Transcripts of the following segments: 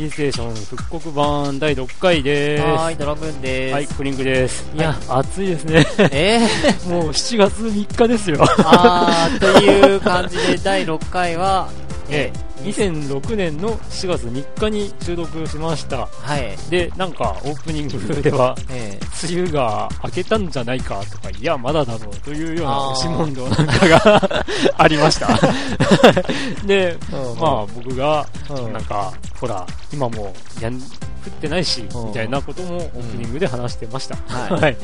ファミリーステーション復刻版第6回です。はーい、ドラグーンです。はい、クリンクです。いや、は暑いですね。えー、もう7月3日ですよ。あー、という感じで第6回は、ええ、2006年の4月3日に収録しました。はい、で、なんかオープニングでは、え梅雨が明けたんじゃないかとか、いや、まだだろうというようなあー。押し問答なんかが ありました。で、ー、まあ僕が、うん。なんか、ほら、今もやん降ってないし、うん。みたいなこともオープニングで話してました。はい。はい。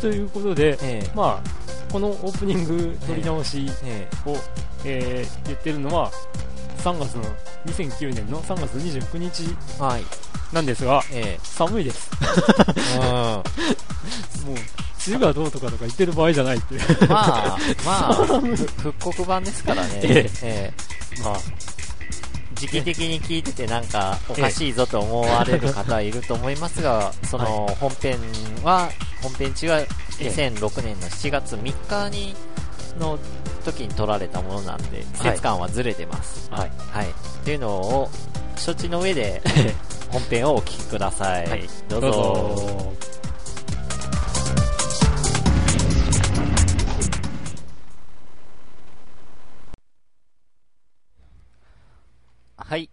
ということで、ええ。まあ、このオープニング撮り直しえを、えー言ってるのは、3月の、2009年の3月29日えはい、なんですが、え寒いです。え もう、梅雨がどうとかとか言ってる場合じゃないっていう。うん、まあ、まあ、復刻版ですからね。ええ。えまあ、時期的に聞いててなんかおかしいぞと思われる方いると思いますが、その本編は、本編中は2006年の7月3日に、の時に撮られたものなんで、季節感はずれてます。はい。はい。っていうのを、承知の上で、本編をお聞きください。はいどうぞ。どうぞ。はい。はい。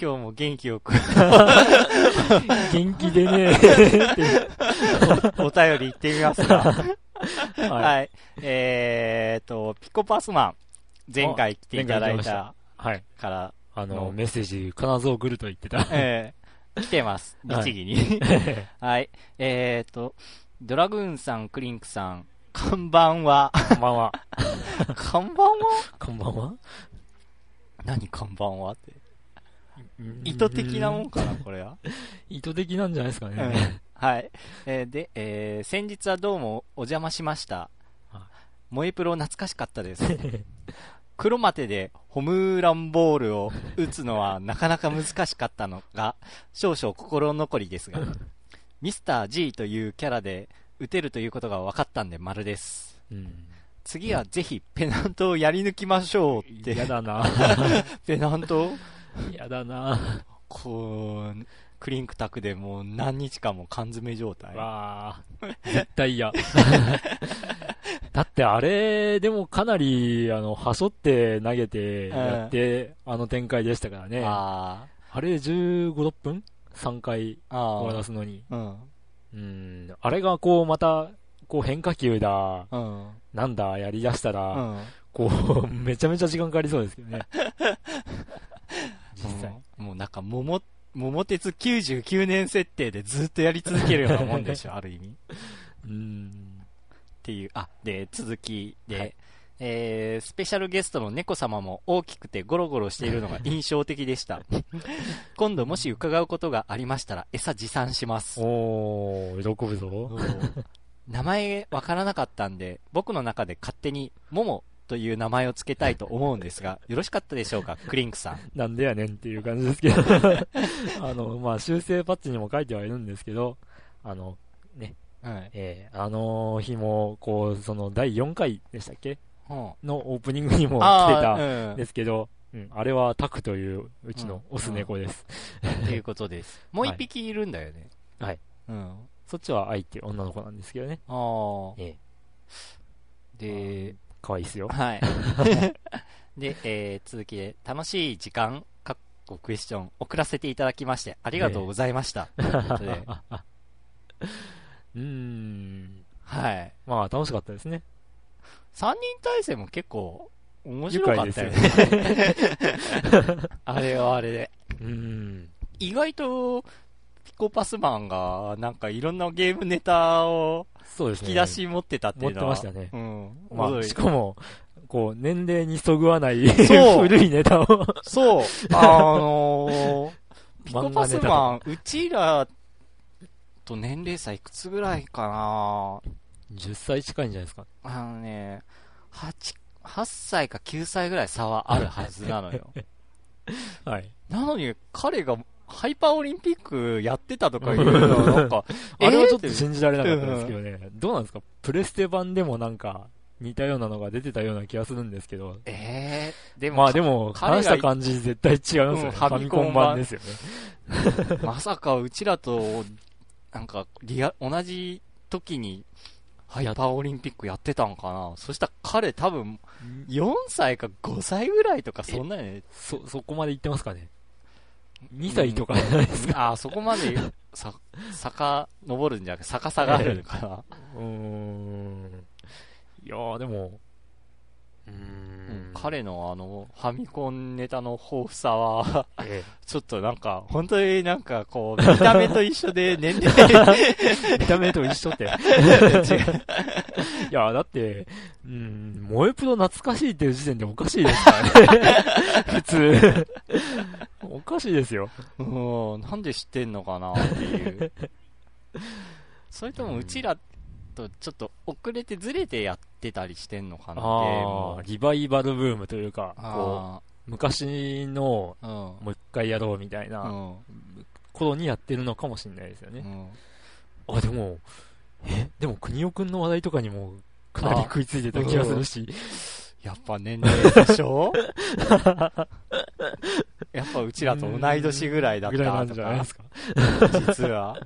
今日も元気よく元気でねおお便り行ってみますが。はい。はい。えーと、ピコパスマン、前回来ていただいたはい。から、あの、のメッセージ必ず送ると言ってた。えー、来てます。はい律儀に。はい。えーと、ドラグーンさん、クリンクさん、こんばんは。こんばんは。こんばんは？こんばんは。何こんばんはって。意図的なもんかな、これは。意図的なんじゃないですかうんね。はい。えーで、えー先日はどうもお邪魔しましたはい。萌えプロ懐かしかったです。黒マテでホムーランボールを打つのはなかなか難しかったのが少々心残りですが、ミスター G というキャラで打てるということが分かったんで丸です。うん。次はぜひペナントをやり抜きましょうって。嫌だな。ペナント？嫌だな。こう、クリンクタクでもう何日間も缶詰状態。わあ、絶対嫌。だってあれ、でもかなり、あの、はしょって投げて、やって、あの展開でしたからね。ああれ15、6分 ?3 回終わらー。すのに。うん。うん。あれがこう、また、こう変化球だ、うん。なんだ、やり出したら、うん。こう、めちゃめちゃ時間かかりそうですけどね。実際。もうなんか、桃、桃鉄99年設定でずっとやり続けるようなもんでしょ、ある意味。っうん。ていう。あ、で、続きで、はいえー、スペシャルゲストの猫様も大きくてゴロゴロしているのが印象的でした。今度もし伺うことがありましたら、餌持参します。おー、喜ぶぞ。名前わからなかったんで、僕の中で勝手に、モモという名前を付けたいと思うんですが、よろしかったでしょうか、クリンクさん。なんでやねんっていう感じですけど。あの、まあ、修正パッチにも書いてはいるんですけど、あの、はい。えーあの日も、こう、その、第4回でしたっけ？うん。のオープニングにも来てたんですけど、うん、あれはタクという、うちのオス猫です。うん。っていうことです。もう一匹いるんだよね。はい。うん。そっちは愛っていう女の子なんですけどね。ああ。えで、可愛いですよ。はい。で、えー続きで、楽しい時間、かっこクエスチョン、送らせていただきまして、ありがとうございました。ということで、うーん。はい。まあ、楽しかったですね。三人体制も結構、面白かったよ愉ね。あれはあれで。うーん。意外と、ピコパスマンが、なんかいろんなゲームネタを。引き出し持ってたっていうのは。持ってましたねうん。まあ、しかも、こう、年齢にそぐわない 古いネタを。そう。あのー、ピコパスマン、うちらと年齢差いくつぐらいかな10歳近いんじゃないですか。あのね、8、8歳か9歳ぐらい差はあるはずなのよ。はい。なのに、彼がハイパーオリンピックやってたとかいうのは、なんか、あれはちょっとえー信じられなかったですけどね。どうなんですか？プレステ版でもなんか、似たようなのが出てたような気がするんですけど。ええー、でも。まあでも、話した感じ絶対違いますよね。うん、ファミコン版ですよね。まさかうちらと、なんか、リア、同じ時に、ハイパーオリンピックやってたんかなそしたら彼多分、4歳か5歳ぐらいとかそんなね。そ、そこまで行ってますかね？?2 歳とかじゃないですか、うん、ああ、そこまで、さ、坂登るんじゃなくて逆さがあるのかな。うーん。いやーでも、うん、彼のあの、ファミコンネタの豊富さはええ、ちょっとなんか、本当になんかこう、見た目と一緒で年齢 見た目と一緒って。違う。いや、だって、うん、萌えプロ懐かしいっていう時点でおかしいですからね。普通。おかしいですよ。うん、なんで知ってんのかなっていう。それともうちらとちょっと遅れてずれてやってたりしてんのかな。あリバイバルブームというか、こう、昔の、もう一回やろうみたいな、頃にやってるのかもしれないですよね。うん、あ、でも、え、でも国尾くんの話題とかにもかなり食いついてた気がするし、やっぱ年齢でしょ？やっぱうちらと同い年ぐらいだったとか。ぐらいなんじゃないですか。実は。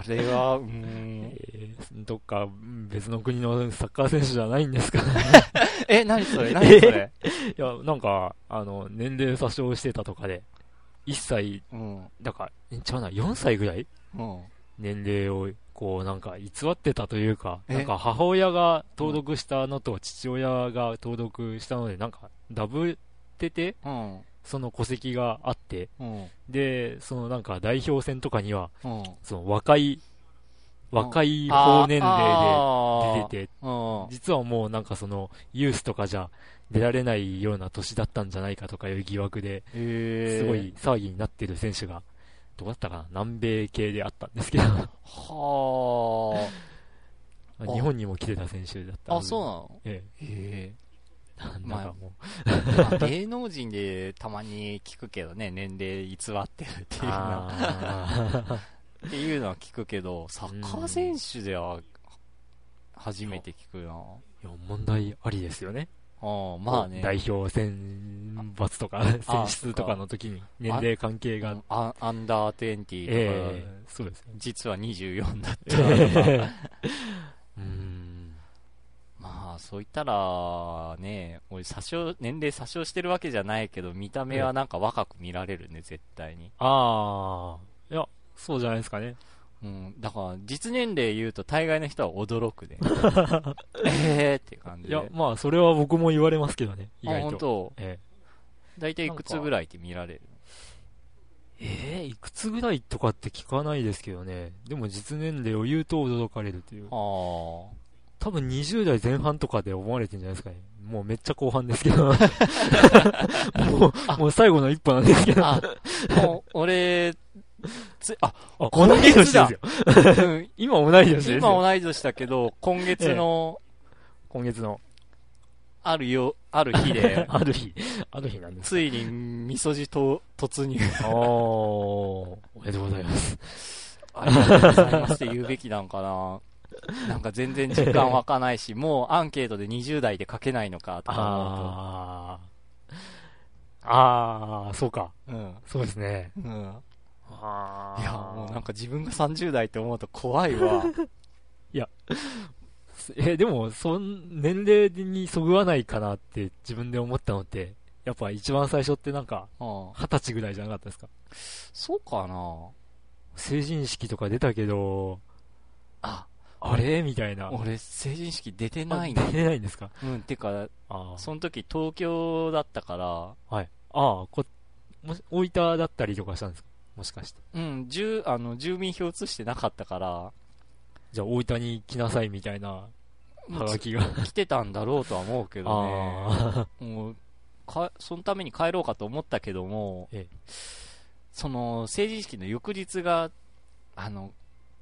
あれは、うん、えー、どっか別の国のサッカー選手じゃないんですかね。え、何それ？何それ？いや、なんか、あの、年齢詐称してたとかで、1歳、うん、だから、ちゃうな、4歳ぐらい、うん、年齢を、こう、なんか、偽ってたというか、なんか、母親が登録したのと、父親が登録したので、なんか、ダブってて、うん、その戸籍があって、うん、で、そのなんか代表戦とかには、うん、その若い、若い高年齢で出てて、実はもうなんかそのユースとかじゃ出られないような年だったんじゃないかとかいう疑惑で、すごい騒ぎになってる選手が、どうだったかな？南米系であったんですけど。はあ。日本にも来てた選手だったあ、そうなの？ええ。ええまあ、もう、まあ、芸能人でたまに聞くけどね、年齢偽ってるっていうのは。っていうのは聞くけど、サッカー選手では初めて聞くな。いや、問題ありですよね。あまあね。代表選抜とか、選出とかの時に年齢関係が。アアンダー20とか、えー、そうです、ね、実は24だった。うんまあ、そう言ったら、ね、俺、年齢詐称してるわけじゃないけど、見た目はなんか若く見られるね、絶対に。ああ、いや、そうじゃないですかね。うん、だから、実年齢言うと大概の人は驚くね。ええって感じで。いや、まあ、それは僕も言われますけどね、意外と。あ、本当？ええ。大体いくつぐらいって見られる？ええー、いくつぐらいとかって聞かないですけどね。でも実年齢を言うと驚かれるという。ああ。多分20代前半とかで思われてるんじゃないですかね。もうめっちゃ後半ですけど。もう、もう最後の一歩なんですけど。もう、俺、つ、あ、あ今月ですよ。今同い年ですよ。今同い年だけど、今月の、ええ、今月の、あるよ、ある日で、ある日、ある日なんですついに、みそじと突入。おおめでとうございます。ありがとうございますって言うべきなんかな。なんか全然時間湧かないし、もうアンケートで20代で書けないのかとかあああ、そうか。うん。そうですね。うん。あいや、もうなんか自分が30代って思うと怖いわ。いや、え、でも、そん、年齢にそぐわないかなって自分で思ったのって、やっぱ一番最初ってなんか、二十歳ぐらいじゃなかったですか？そうかな成人式とか出たけど、あ、あれ？みたいな。俺、成人式出てない出てないんですか？うん、てか、その時東京だったから、はい。ああ、こ、もし、大分だったりとかしたんですか？もしかして。うん、住、あの、住民票移してなかったから、じゃあ大分に来なさいみたいな、はがきが。来てたんだろうとは思うけどね。もう、か、そのために帰ろうかと思ったけども、ええ、その、成人式の翌日が、あの、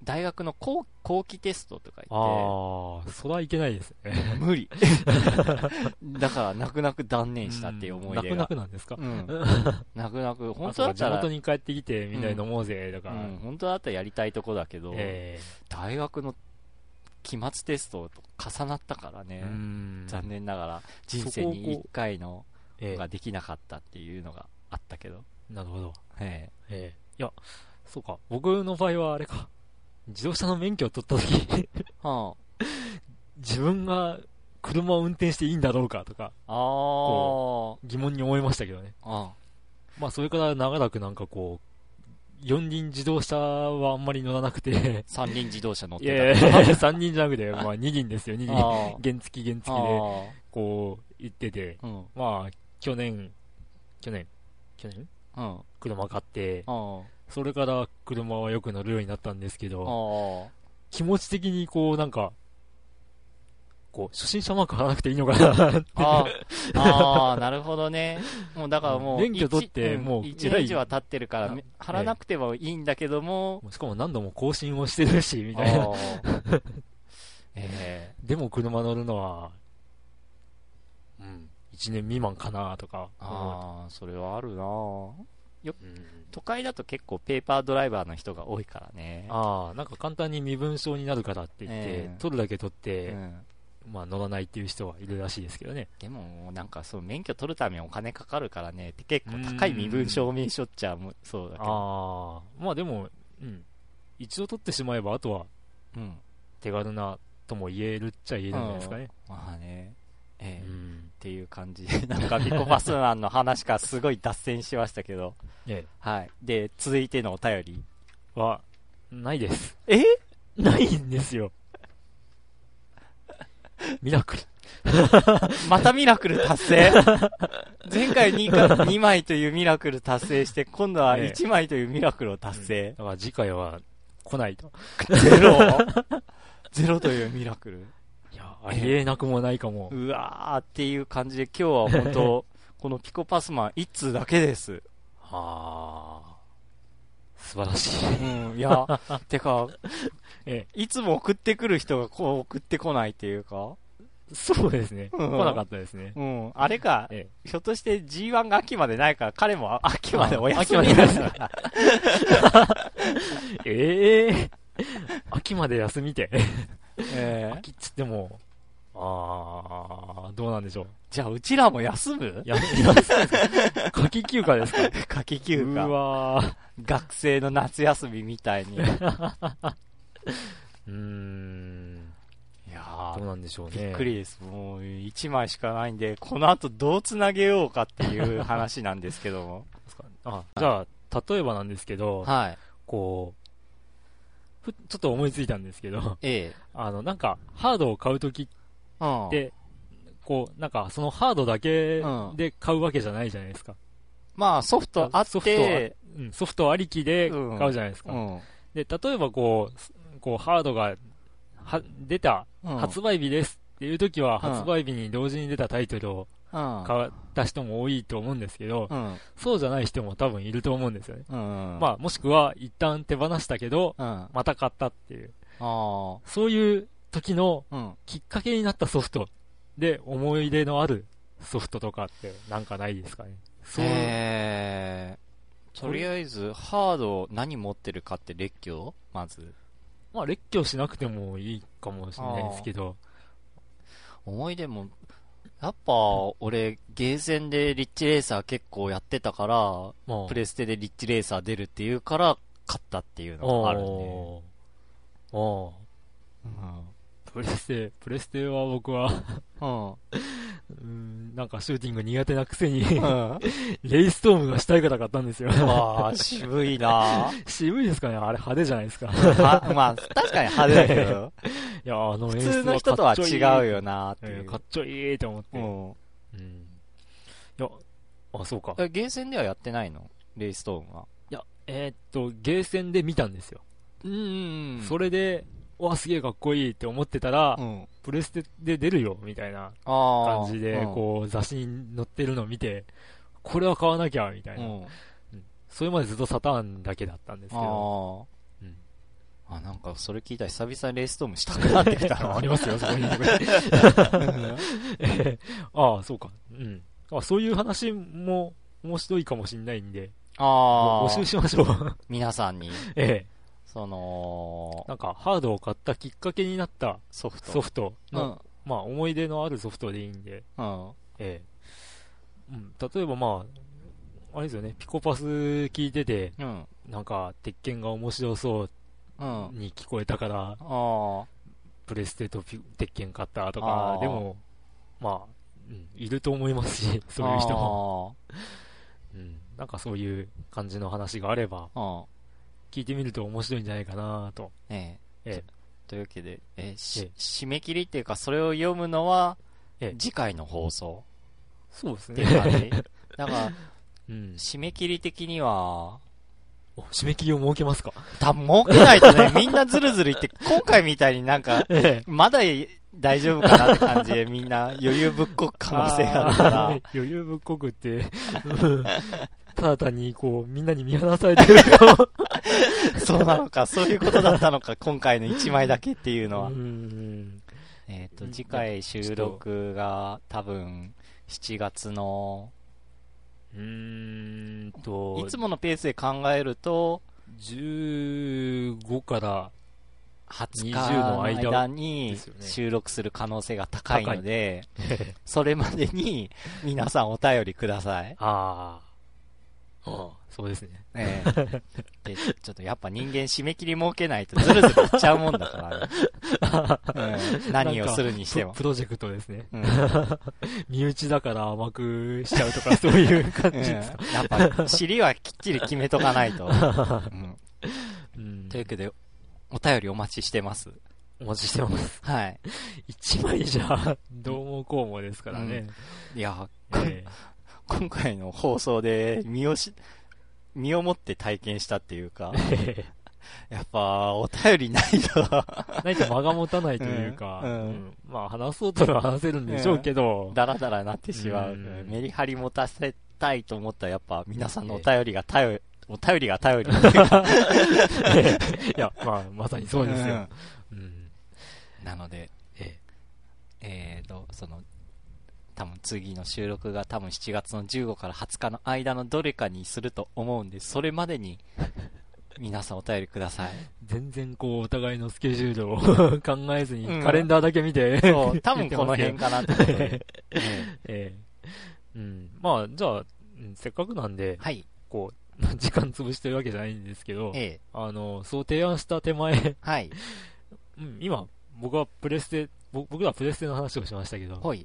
大学の後後期テストとか言って。ああ、それはいけないですね。無理。だから、泣く泣く断念したっていう思い出が。泣く泣くなんですか？うん。泣く泣く。本当だったら。地元に帰ってきて、みんなで飲もうぜ、だから、うん。本当だったらやりたいとこだけど、えー、大学の期末テストと重なったからね。残念ながら、人生に1回のができなかったっていうのがあったけど。なるほど。ええ。ええ。いや、そうか。僕の場合はあれか。自動車の免許を取った時はあ、自分が車を運転していいんだろうかとか、あ疑問に思いましたけどね。あまあ、それから長らくなんかこう、四輪自動車はあんまり乗らなくて。三輪自動車乗ってた。いやいや、三輪じゃなくて、まあ二輪ですよ、二輪。原付原付で、こう、行ってて、うん、まあ、去年、去年、去年？うん、車買って、それから車はよく乗るようになったんですけど、気持ち的にこうなんか、こう、初心者マーク貼らなくていいのかなああ、なるほどね。もうだからもう、免許取って、もう、1年以上は経ってるから、貼らなくてもいいんだけども、しかも何度も更新をしてるし、みたいな。えー、でも車乗るのは、うん、1年未満かなとか。ああ、それはあるなよ、うん、都会だと結構ペーパードライバーの人が多いからね。ああ、なんか簡単に身分証になるからって言って、えー、取るだけ取って、うん、まあ乗らないっていう人はいるらしいですけどね。でも、なんかそう、免許取るためにお金かかるからね、って結構高い身分証明書っちゃそうだけど。ああ、まあでも、うん。一度取ってしまえば、あとは、うん。手軽なとも言えるっちゃ言えるんじゃないですかね。まあね。っていう感じで、なんかピコパスマンの話からすごい脱線しましたけど。ええ。はい。で、続いてのお便りは、ないです。え？ないんですよ。ミラクル。またミラクル達成？前回 2, か2枚というミラクル達成して、今度は1枚というミラクルを達成？だから次回は来ないと。ゼロ？ゼロというミラクル。いや、ありえなくもないかも。うわーっていう感じで今日は本当 このピコパスマン1通だけです。はあ。素晴らしい。うん、いや、てか、えいつも送ってくる人がこう送ってこないっていうか、そうですね。うん、来なかったですね。うん。あれか、ええ、ひょっとして G1 が秋までないから、彼も秋までお休みです。ええ秋まで休みて。ええ秋っつっても、あー、どうなんでしょう。じゃあ、うちらも休む？休む夏季休暇ですか 夏季休暇。うわ学生の夏休みみたいに。うーん。いやー、どうなんでしょうね。びっくりです。もう、1枚しかないんで、この後どう繋げようかっていう話なんですけども。あ、じゃあ、例えばなんですけど、はい。こう、ちょっと思いついたんですけど、ええ。あの、なんか、ハードを買うときで、こう、なんか、そのハードだけで買うわけじゃないじゃないですか。まあ、ソフトあって、ソフトうん、ソフトありきで買うじゃないですか。うん、で、例えばこう、こう、ハードが、は、出た、発売日ですっていう時は、発売日に同時に出たタイトルを買った人も多いと思うんですけど、うん、そうじゃない人も多分いると思うんですよね。うん、まあ、もしくは、一旦手放したけど、また買ったっていう。そういう時のきっかけになったソフトで思い出のあるソフトとかってなんかないですかね？そう。えー、とりあえず、ハード何持ってるかって列挙？まず。まあ、列挙しなくてもいいかもしれないですけど。思い出も、やっぱ、俺、ゲーセンでリッチレーサー結構やってたから、まあ、プレステでリッチレーサー出るっていうから、買ったっていうのがあるね。ああ。うん。プレステ、プレステは僕はうん、なんかシューティング苦手なくせにレイストームがしたいから買ったんですよああ、渋いな渋いですかね？あれ派手じゃないですかまあ、確かに派手だけど。いや、あの普通の人とは違うよなっていう。かっちょいいって思って。うん。うん。いや、あ、そうか。ゲーセンではやってないの？レイストームは。いや、えー、っと、ゲーセンで見たんですよ。うん。それで、わ、すげえかっこいいって思ってたら、うん、プレステで出るよ、みたいな感じで、こう、雑誌に載ってるのを見て、これは買わなきゃ、みたいな、うん、それまでずっとサターンだけだったんですけど、あ、あ、なんかそれ聞いたら久々にレーストームしたくなってきたのありますよ、そこに。ああ、そうか。うん。あそういう話も面白いかもしれないんで、あ募集しましょう。皆さんに。ええ。その、なんかハードを買ったきっかけになったソフト。ソフト。の、まあ思い出のあるソフトでいいんで、うん。ええ。うん、例えばまあ、あれですよね、ピコパス聞いてて、うん、なんか、鉄拳が面白そうに聞こえたから、うん、プレステと鉄拳買ったとか、でも、まあ、うん、いると思いますし、そういう人も。うん、なんかそういう感じの話があれば、聞いてみると面白いんじゃないかなと。ええ。ええ、というわけで、ええ、締め切りっていうか、それを読むのは、ええ、次回の放送。そうですね。だから、うん、締め切り的には、締め切りを設けますか多分設けないとね、みんなずるずる言って、今回みたいになんか、ええ、まだ大丈夫かなって感じでみんな余裕ぶっこく可能性があるから。余裕ぶっこくって、ただ単にこう、みんなに見放されてると そうなのか、そういうことだったのか、今回の1枚だけっていうのは。えっ、と、次回収録が多分7月の、うーんと、いつものペースで考えると、15から20日の間に収録する可能性が高いので、それまでに皆さんお便りください。ああ。そうですね。ええ で、ちょっとやっぱ人間締め切り設けないとずるずるいっちゃうもんだからね。うん、何をするにしてもプ。プロジェクトですね。うん、身内だから甘くしちゃうとかそういう感じですか、うん、やっぱ尻はきっちり決めとかないと。うん、というわけで、お便りお待ちしてます。お待ちしてます。はい。一枚じゃ、どうもこうもですからね。うん、いや、えー、今回の放送で身をし、身をもって体験したっていうか、やっぱ、お便りないと。ないと間が持たないというか、うん。うん、まあ話そうとは話せるんでしょうけど、だらだらなってしまう。メリハリ持たせたいと思ったらやっぱ皆さんのお便りが頼お便りが頼り。いや、まあ、まさにそうですよ。うん、なので、ええ。えー、と、その、多分次の収録が多分7月の15から20日の間のどれかにすると思うんで、それまでに皆さんお便りください。全然こう、お互いのスケジュールを 考えずに、カレンダーだけ見て、そう、多分この辺かなってことで。ええうん。まあ、じゃあ、せっかくなんで、はい。こう、時間潰してるわけじゃないんですけど、ええ、あの、そう提案した手前はい。うん、今、僕はプレステ、僕らプレステの話をしましたけど、はい。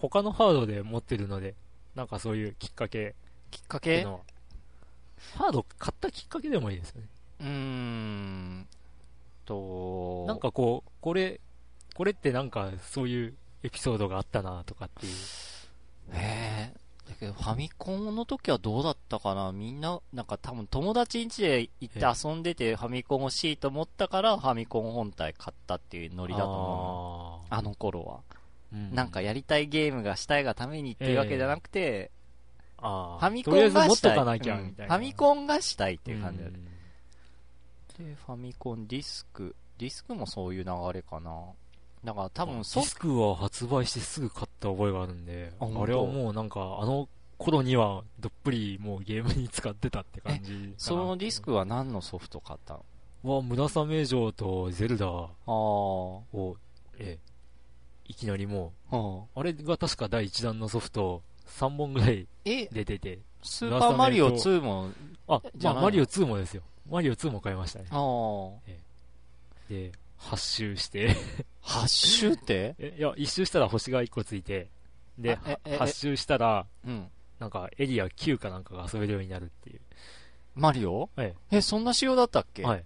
他のハードで持ってるので、なんかそういうきっかけ。きっかけ？ハード買ったきっかけでもいいですよね。うーん。と、なんかこう、これ、これってなんかそういうエピソードがあったなとかっていう。へえ。だけど、ファミコンの時はどうだったかな？みんな、なんか多分友達ん家で行って遊んでてファミコン欲しいと思ったからファミコン本体買ったっていうノリだと思う。あの頃は、うん。なんかやりたいゲームがしたいがためにっていうわけじゃなくて、ファミコンがしたい。ファミコンがしたいっていう感じだ、で、ファミコンディスク、ディスクもそういう流れかな。だから多分ディスクは発売してすぐ買った覚えがあるんで、あれはもうなんかあの頃にはどっぷりもうゲームに使ってたって感じそのディスクは何のソフト買ったの？は、村雨城とゼルダを、えいきなりもう、あ。れが確か第1弾のソフト3本ぐらい出てて。スーパーマリオ2も、あ、まあマリオ2もですよ。マリオ2も買いましたね。えで、8周して。8周って？いや、1周したら星が1個ついて、で、8周したら、うん、なんかエリア9かなんかが遊べるようになるっていう。マリオ？ええ、そんな仕様だったっけ？はい。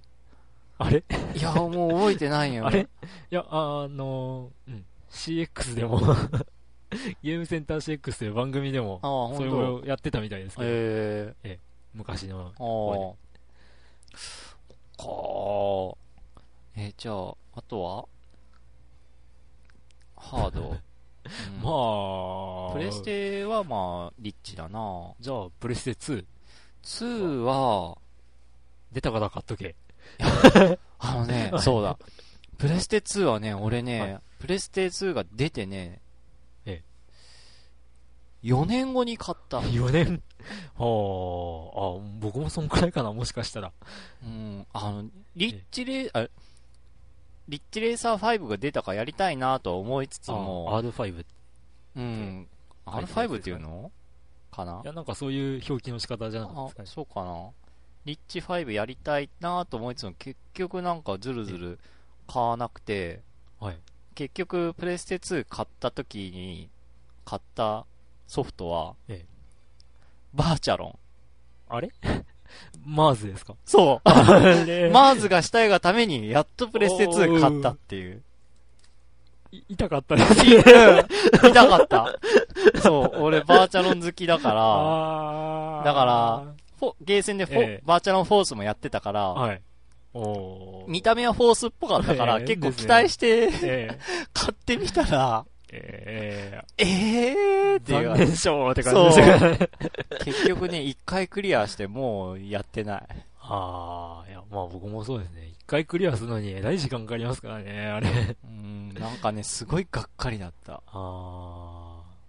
あれ？いや、もう覚えてないよ。あれ？いや、あのうん、CX でも ゲームセンター CX という番組でも、それをやってたみたいですけど、えー、え昔の。方かえー、じゃあ、あとは？ハード。うん、まあ、プレステはまあ、リッチだな。じゃあ、プレステ 2? 2は、出たから買っとけ？あのね、そうだ。プレステ2はね、俺ね、はい、プレステ2が出てね、え4年後に買った。4年？はあ、あ、僕もそんくらいかな、もしかしたら。うん、あの、リッチレあ、リッチレーサー5が出たかやりたいなと思いつつも。R5。うん。R5 っていうの？かな？いや、なんかそういう表記の仕方じゃなかったですかね。そうかな？リッチ5やりたいなと思いつつも、結局なんかずるずる買わなくて、はい。結局、プレステ2買った時に、買ったソフトは、ええ、バーチャロン。あれ？マーズですか？そう。マーズがしたいがために、やっとプレステ2買ったっていう。痛かったです。痛かった。そう、俺バーチャロン好きだから、だから、ゲーセンで、え。バーチャロンフォースもやってたから、はい、見た目はフォースっぽかったから、結構期待して、買ってみたら、えー、えーって残念賞って感じですね。結局ね、一回クリアしてもうやってない。ああ、いや、まあ僕もそうですね。一回クリアするのにえらい時間かかりますからね、あれ。うん、なんかね、すごいがっかりだった。ああ。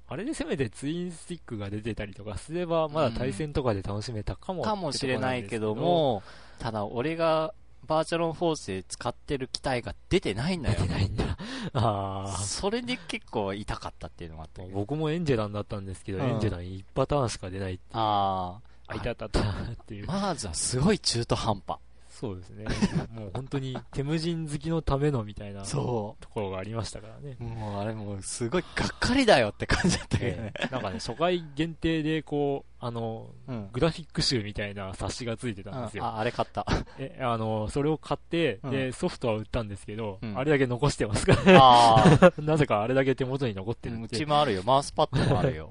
あれでせめてツインスティックが出てたりとかすれば、まだ対戦とかで楽しめたかも、かもしれないけども、ただ俺がバーチャロンフォースで使ってる機体が出てないんだよ。出てないんだ。ああ。それで結構痛かったっていうのがあった僕もエンジェランだったんですけど、うん、エンジェラン1パターンしか出ない。ああ。あ、いたたたっていう。まずはすごい中途半端。そうですね。もう本当に、テムジン好きのためのみたいな、そう。ところがありましたからね。もうあれもう、すごいがっかりだよって感じだったけどね。なんかね、初回限定で、こう、あの、うん、グラフィック集みたいな冊子がついてたんですよ。うん、あ、あれ買った。え、あの、それを買って、うん、で、ソフトは売ったんですけど、あれだけ残してますからね。あ なぜかあれだけ手元に残ってるうちもあるよ。マウスパッドもあるよ。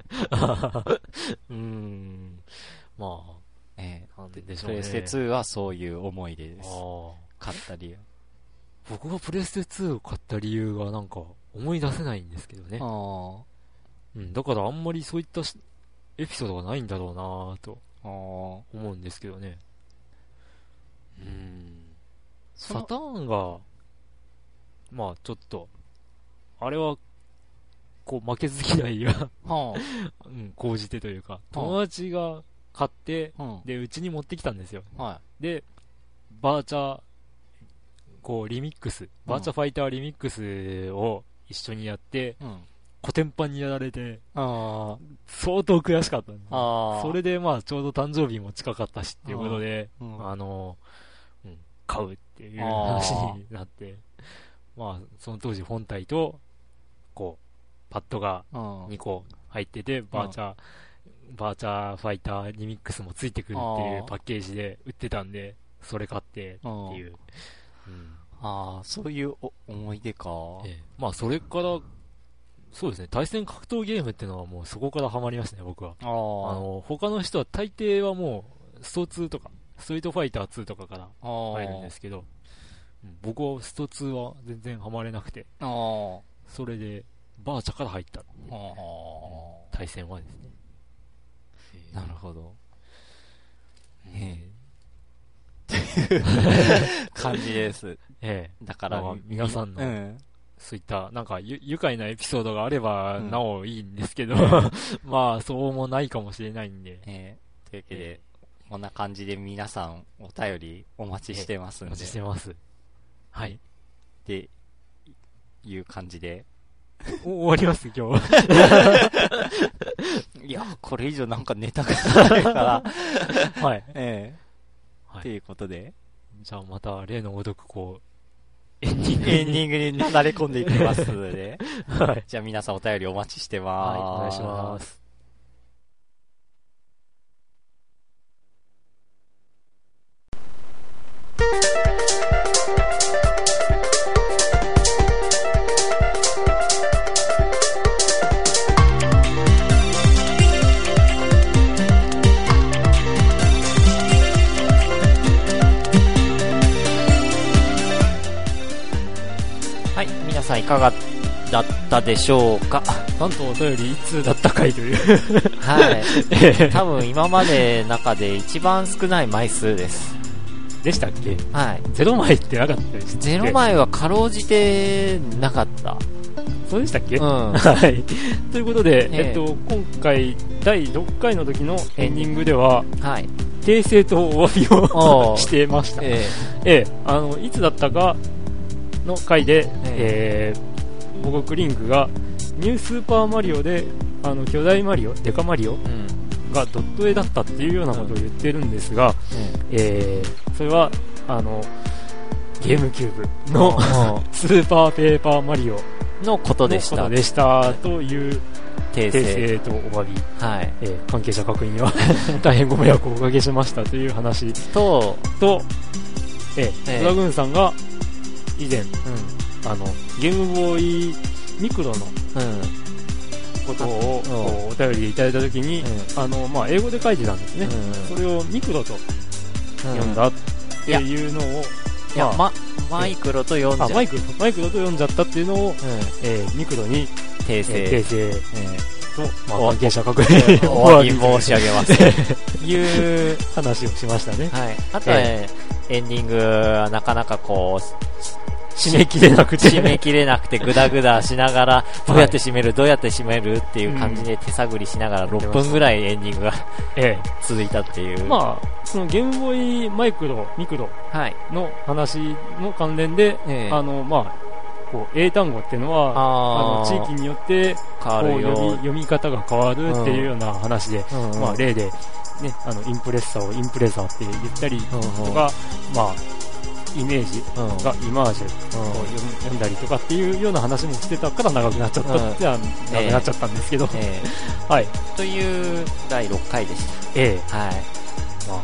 うん。まあ、ええなんででしょうね。プレステ2はそういう思い出です。買った理由。僕がプレステ2を買った理由がなんか思い出せないんですけどね。うん、だからあんまりそういったエピソードがないんだろうなぁと思うんですけどね。うん。サターンが、まあちょっと、あれは、こう負けず嫌いが うん、講じてというか、友達が買って、うん、で、うちに持ってきたんですよ。はい、で、バーチャー、こう、リミックス、バーチャファイターリミックスを一緒にやって、うん、コテンパンにやられて、相当悔しかったんです、それで、まあ、ちょうど誕生日も近かったしっていうことで、あの、うん、買うっていう話になって、まあ、その当時本体と、こう、パッドが2個入ってて、バーチャー、バーチャーファイターリミックスもついてくるっていうパッケージで売ってたんで、それ買ってっていう。うん、ああ、そういう思い出か。ええ、まあ、それから、そうですね、対戦格闘ゲームっていうのはもうそこからハマりましたね、僕は。あの、他の人は大抵はもう、スト2とか、ストリートファイター2とかから入るんですけど、うん、僕はスト2は全然ハマれなくて、それで、バーチャから入った対戦はですね。なるほど。ええ。感じです。ええ。だから、まあ、皆さんの、うん、そういった、なんかゆ、愉快なエピソードがあれば、なおいいんですけど、うん、まあ、そうもないかもしれないんで。ええ。というわけで、こんな感じで皆さん、お便りお待ちしてますんで。お待ちしてます。はい。っていう感じで、終わります、今日。いや、これ以上なんかネタがないから。はい。ええはい、ということで。じゃあまた例のごとくこう、エンディングエンディングに流れ込んでいきますので。はい。じゃあ皆さんお便りお待ちしてます。はい、お願いします。さんいかがだったでしょうか？なんとお便りいつだったかいというはい。多分今まで中で一番少ない枚数です。でしたっけ？はい。ゼロ枚ってなかったですゼロ枚はかろうじてなかった。そうでしたっけ、うん、はい。ということで、えっと、今回、第6回の時のエンディングでは、はい。訂正とお詫びを してました。ええええ、あの、いつだったかの回で、ええ。ー、ボゴクリンクが、ニュースーパーマリオで、あの、巨大マリオ、デカマリオ、がドット絵だったっていうようなことを言ってるんですが、うん、えー、それは、あの、ゲームキューブのスーパーペーパーマリオのことでした。でしたという訂正。とお詫び、はい。えー、関係者確認は 大変ご迷惑をおかけしましたという話と、と、えー、ドラグーンさんが以前、うん、あのゲームボーイミクロの、ことをお便りでいただいたときに、うん、あのまあ、英語で書いてたんですね、うん、それをミクロと読んだっていうのを、いや、ま、マイクロと読んじゃマイクロ、マイクロと読んじゃったっていうのを、うん、えー、ミクロに訂正。訂正。えー、と、まあ、関係者確認。お詫び申し上げます。いう話をしましたね。はい。あとは、えー、エンディングはなかなかこう、締め切れなくて。締め切れなくて、ぐだぐだしながら、どうやって締める、どうやって締めるっていう感じで手探りしながら6分ぐらいエンディングが、ええ、続いたっていう。まあ、そのゲームボーイマイクロ、ミクロの話の関連で、ええ、あの、まあ、こう英単語っていうのはあの地域によってこう読み読み方が変わるっていうような話で、うんうん、まあ、例で、ね、あのインプレッサーをインプレッサーって言ったりとか、まあ、イメージがイマージュを読んだりとかっていうような話もしてたから長くなっちゃったっては長くなっちゃったんですけど、えー、はい。という第6回でした。ええ。ー、はい。まあ、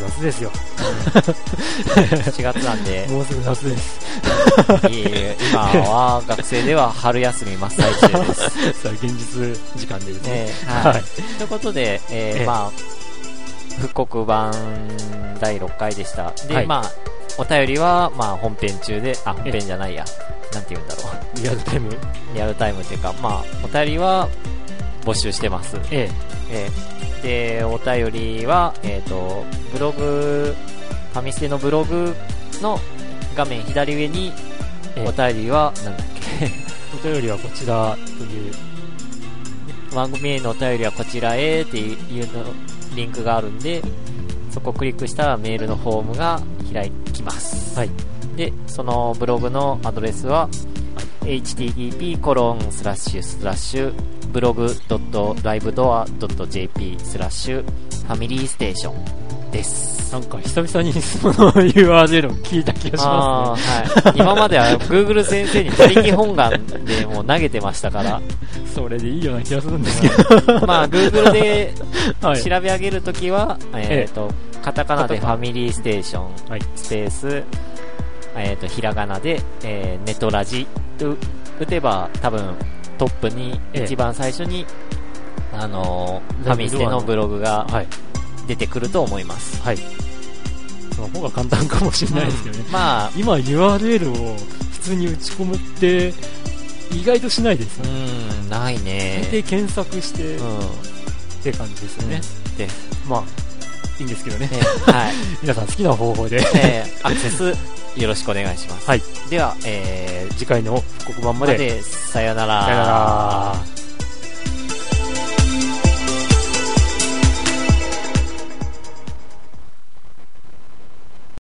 7月ですよ。7月なんで。もうすぐ夏です。いえ今は学生では春休み真っ最中です。さあ、現実時間でですね。えー、はい。ということで、えー、えー、まあ、復刻版第6回でした。で、はい、まあ、お便りは、まあ、本編中で、あ、本編じゃないや。なんて言うんだろう。リアルタイムリアルタイムっていうか、まあ、お便りは募集してます。ええ。えで、お便りは、えっ、ー、と、ブログ、ファミステのブログの画面左上に、お便りは、なんだっけ？お便りはこちらという。番組へのお便りはこちらへっていうのリンクがあるんで、そこをクリックしたらメールのフォームが開きます。はい。で、そのブログのアドレスは、http コロンスラッシュスラッシュ blog.livedoor.jp スラッシュファミリーステーションです。なんか久々にその URL を聞いた気がしますね。はい。今までは Google 先生に他力本願でもう投げてましたから。それでいいような気がするんですけど。まあ Google で調べ上げるときは、はい、えっ、ー、と、カタカナでファミリーステーション、はい、スペース、えっ、ー、と、ひらがなで、えー、ネトラジと打てば多分トップに、一番最初に、あのー、ファミステのブログが出てくると思います。はい。その方が簡単かもしれないですけどね。うん、まあ、今 URL を普通に打ち込むって、意外としないですよね。うん、ないね。大抵検索して、うん、って感じですよね。うん、で、まあ、いいんですけどね。はい。皆さん好きな方法で、えー、アクセスよろしくお願いします。はい。では、えー、次回の復刻版まで。までさよなら。さよなら。